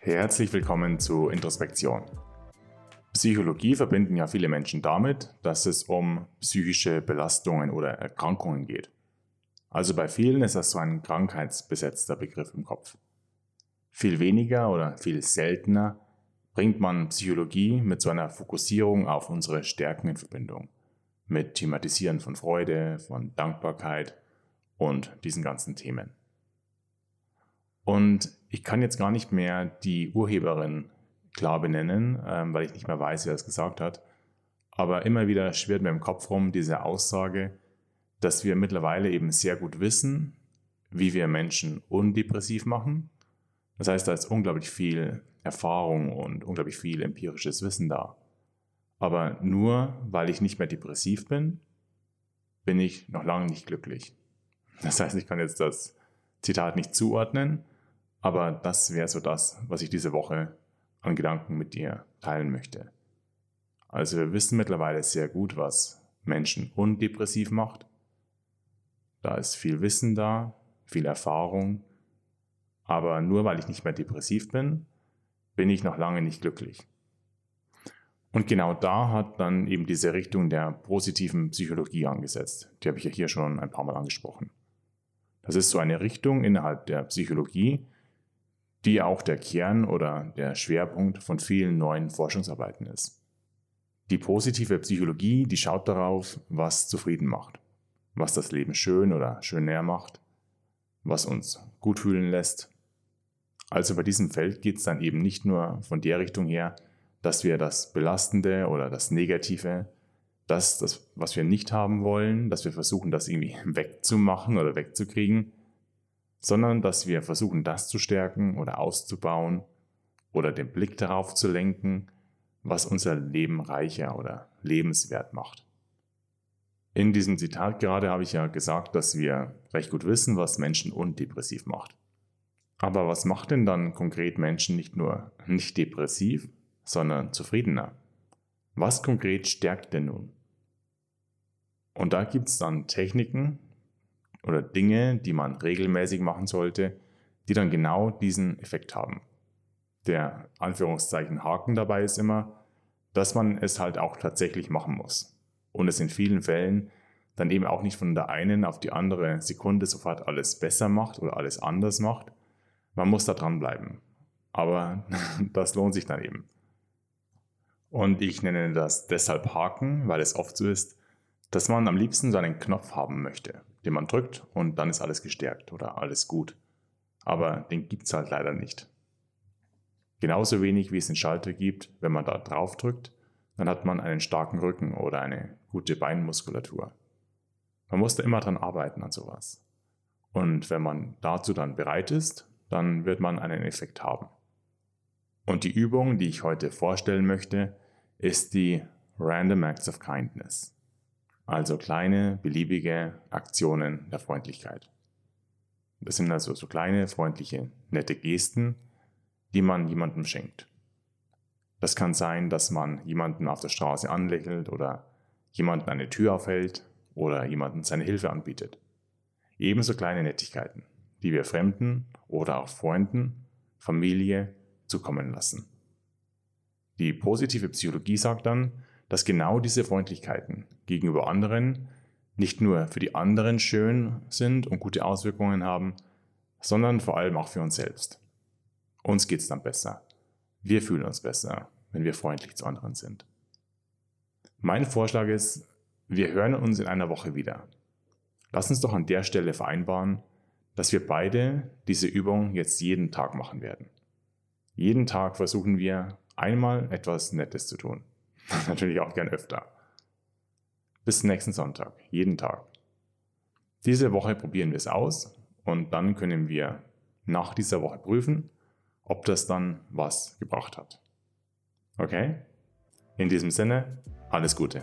Herzlich willkommen zu Introspektion. Psychologie verbinden ja viele Menschen damit, dass es um psychische Belastungen oder Erkrankungen geht. Also bei vielen ist das so ein krankheitsbesetzter Begriff im Kopf. Viel weniger oder viel seltener bringt man Psychologie mit so einer Fokussierung auf unsere Stärken in Verbindung. Mit Thematisieren von Freude, von Dankbarkeit und diesen ganzen Themen. Und ich kann jetzt gar nicht mehr die Urheberin klar benennen, ähm, weil ich nicht mehr weiß, wer das gesagt hat. Aber immer wieder schwirrt mir im Kopf rum diese Aussage, dass wir mittlerweile eben sehr gut wissen, wie wir Menschen undepressiv machen. Das heißt, da ist unglaublich viel Erfahrung und unglaublich viel empirisches Wissen da. Aber nur weil ich nicht mehr depressiv bin, bin ich noch lange nicht glücklich. Das heißt, ich kann jetzt das Zitat nicht zuordnen, aber das wäre so das, was ich diese Woche an Gedanken mit dir teilen möchte. Also wir wissen mittlerweile sehr gut, was Menschen undepressiv macht. Da ist viel Wissen da, viel Erfahrung. Aber nur weil ich nicht mehr depressiv bin, bin ich noch lange nicht glücklich. Und genau da hat dann eben diese Richtung der positiven Psychologie angesetzt. Die habe ich ja hier schon ein paar Mal angesprochen. Das ist so eine Richtung innerhalb der Psychologie, die auch der Kern oder der Schwerpunkt von vielen neuen Forschungsarbeiten ist. Die positive Psychologie, die schaut darauf, was zufrieden macht was das Leben schön oder schön näher macht, was uns gut fühlen lässt. Also bei diesem Feld geht es dann eben nicht nur von der Richtung her, dass wir das Belastende oder das Negative, das, das, was wir nicht haben wollen, dass wir versuchen, das irgendwie wegzumachen oder wegzukriegen, sondern dass wir versuchen, das zu stärken oder auszubauen oder den Blick darauf zu lenken, was unser Leben reicher oder lebenswert macht. In diesem Zitat gerade habe ich ja gesagt, dass wir recht gut wissen, was Menschen undepressiv macht. Aber was macht denn dann konkret Menschen nicht nur nicht depressiv, sondern zufriedener? Was konkret stärkt denn nun? Und da gibt es dann Techniken oder Dinge, die man regelmäßig machen sollte, die dann genau diesen Effekt haben. Der Anführungszeichen Haken dabei ist immer, dass man es halt auch tatsächlich machen muss und es in vielen Fällen dann eben auch nicht von der einen auf die andere Sekunde sofort alles besser macht oder alles anders macht. Man muss da dranbleiben. Aber das lohnt sich dann eben. Und ich nenne das deshalb Haken, weil es oft so ist, dass man am liebsten so einen Knopf haben möchte, den man drückt und dann ist alles gestärkt oder alles gut. Aber den gibt es halt leider nicht. Genauso wenig wie es einen Schalter gibt, wenn man da drauf drückt, dann hat man einen starken Rücken oder eine gute Beinmuskulatur. Man muss da immer dran arbeiten an sowas. Und wenn man dazu dann bereit ist, dann wird man einen Effekt haben. Und die Übung, die ich heute vorstellen möchte, ist die Random Acts of Kindness. Also kleine, beliebige Aktionen der Freundlichkeit. Das sind also so kleine, freundliche, nette Gesten, die man jemandem schenkt. Das kann sein, dass man jemanden auf der Straße anlächelt oder jemanden eine Tür aufhält oder jemanden seine Hilfe anbietet. Ebenso kleine Nettigkeiten, die wir Fremden oder auch Freunden, Familie zukommen lassen. Die positive Psychologie sagt dann, dass genau diese Freundlichkeiten gegenüber anderen nicht nur für die anderen schön sind und gute Auswirkungen haben, sondern vor allem auch für uns selbst. Uns geht es dann besser. Wir fühlen uns besser, wenn wir freundlich zu anderen sind. Mein Vorschlag ist, wir hören uns in einer Woche wieder. Lass uns doch an der Stelle vereinbaren, dass wir beide diese Übung jetzt jeden Tag machen werden. Jeden Tag versuchen wir einmal etwas Nettes zu tun. Natürlich auch gern öfter. Bis nächsten Sonntag, jeden Tag. Diese Woche probieren wir es aus und dann können wir nach dieser Woche prüfen, ob das dann was gebracht hat. Okay? In diesem Sinne, alles Gute.